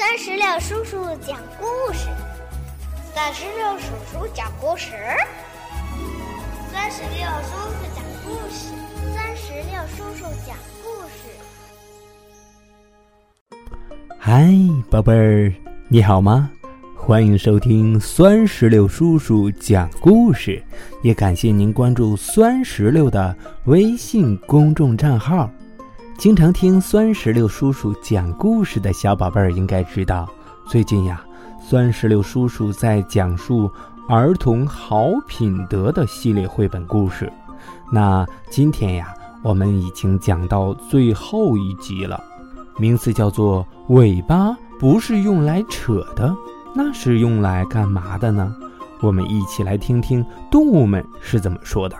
三十六叔叔讲故事，三十六叔叔讲故事，三十六叔叔讲故事，三十六叔叔讲故事。嗨，宝贝儿，你好吗？欢迎收听酸石榴叔叔讲故事，也感谢您关注酸石榴的微信公众账号。经常听酸石榴叔叔讲故事的小宝贝儿应该知道，最近呀，酸石榴叔叔在讲述儿童好品德的系列绘本故事。那今天呀，我们已经讲到最后一集了，名字叫做“尾巴不是用来扯的”，那是用来干嘛的呢？我们一起来听听动物们是怎么说的。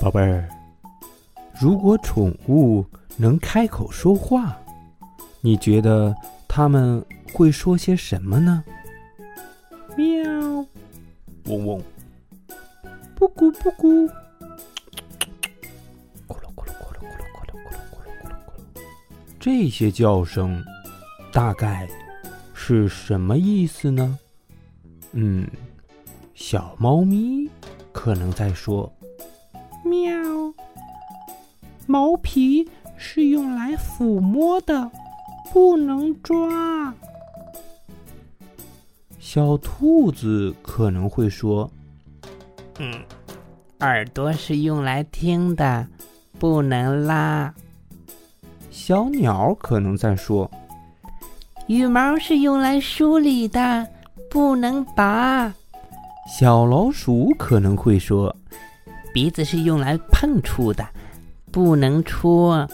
宝贝儿，如果宠物能开口说话，你觉得它们会说些什么呢？喵，嗡嗡，布谷布谷，咕噜咕噜咕噜咕噜咕噜咕噜咕噜咕噜咕噜，这些叫声大概是什么意思呢？嗯，小猫咪可能在说。喵，毛皮是用来抚摸的，不能抓。小兔子可能会说：“嗯，耳朵是用来听的，不能拉。”小鸟可能在说：“羽毛是用来梳理的，不能拔。”小老鼠可能会说。鼻子是用来碰触的，不能戳。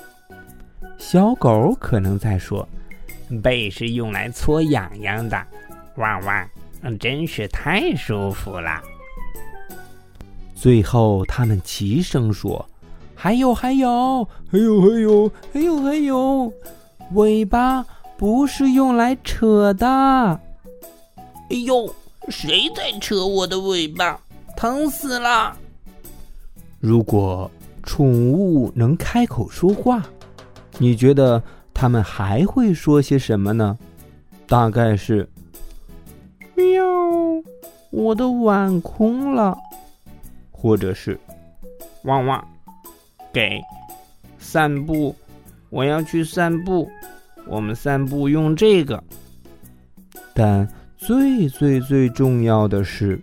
小狗可能在说：“背是用来搓痒痒的，汪汪，真是太舒服了。”最后，他们齐声说：“还有，还有，还有，还有，还有，还有，尾巴不是用来扯的。”哎呦，谁在扯我的尾巴？疼死了！如果宠物能开口说话，你觉得它们还会说些什么呢？大概是：“喵，我的碗空了。”或者是：“汪汪，给散步，我要去散步，我们散步用这个。”但最最最重要的是。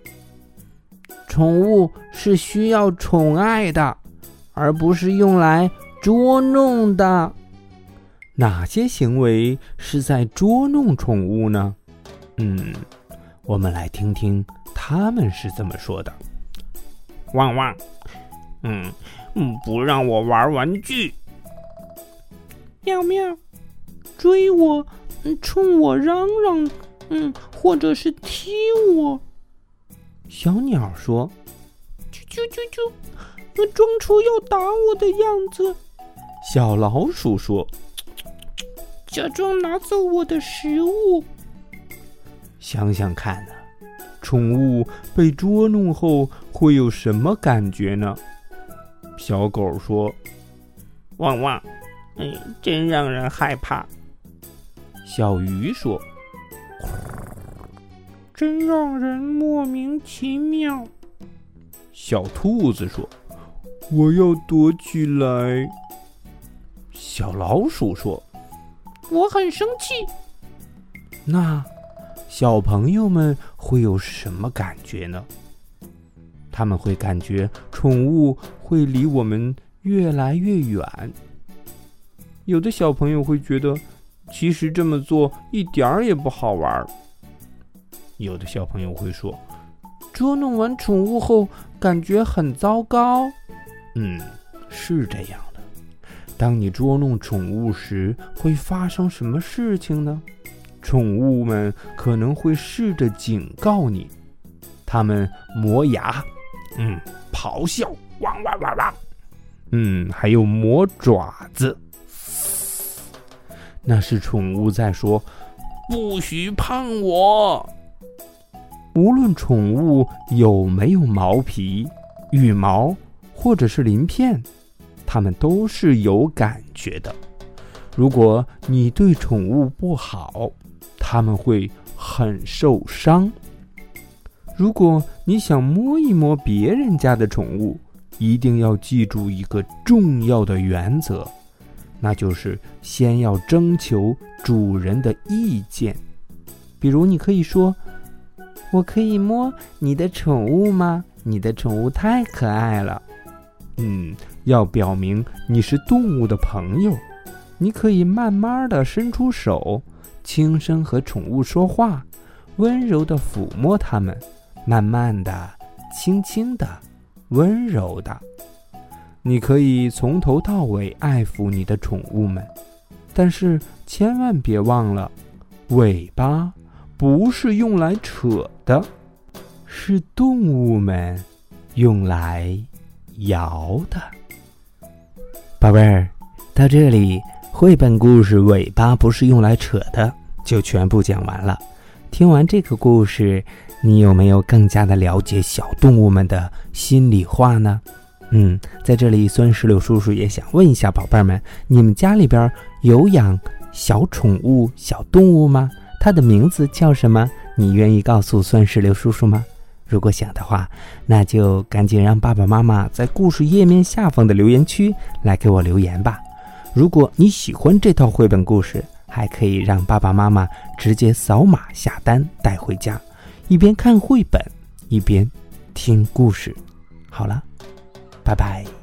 宠物是需要宠爱的，而不是用来捉弄的。哪些行为是在捉弄宠物呢？嗯，我们来听听他们是怎么说的。汪汪，嗯嗯，不让我玩玩具。喵喵，追我，冲我嚷嚷，嗯，或者是踢我。小鸟说：“啾啾啾啾，装出要打我的样子。”小老鼠说：“假装拿走我的食物。”想想看呢，宠物被捉弄后会有什么感觉呢？小狗说：“汪汪，哎，真让人害怕。”小鱼说。真让人莫名其妙。小兔子说：“我要躲起来。”小老鼠说：“我很生气。”那小朋友们会有什么感觉呢？他们会感觉宠物会离我们越来越远。有的小朋友会觉得，其实这么做一点儿也不好玩。有的小朋友会说：“捉弄完宠物后，感觉很糟糕。”嗯，是这样的。当你捉弄宠物时，会发生什么事情呢？宠物们可能会试着警告你，它们磨牙，嗯，咆哮，汪汪汪汪，嗯，还有磨爪子，那是宠物在说：“不许碰我。”无论宠物有没有毛皮、羽毛或者是鳞片，它们都是有感觉的。如果你对宠物不好，他们会很受伤。如果你想摸一摸别人家的宠物，一定要记住一个重要的原则，那就是先要征求主人的意见。比如，你可以说：“我可以摸你的宠物吗？你的宠物太可爱了。”嗯，要表明你是动物的朋友。你可以慢慢的伸出手，轻声和宠物说话，温柔的抚摸它们，慢慢的，轻轻的。温柔的，你可以从头到尾爱抚你的宠物们，但是千万别忘了，尾巴不是用来扯的，是动物们用来摇的。宝贝儿，到这里，绘本故事《尾巴不是用来扯的》就全部讲完了。听完这个故事。你有没有更加的了解小动物们的心里话呢？嗯，在这里，酸石榴叔叔也想问一下宝贝儿们：你们家里边有养小宠物、小动物吗？它的名字叫什么？你愿意告诉酸石榴叔叔吗？如果想的话，那就赶紧让爸爸妈妈在故事页面下方的留言区来给我留言吧。如果你喜欢这套绘本故事，还可以让爸爸妈妈直接扫码下单带回家。一边看绘本，一边听故事。好了，拜拜。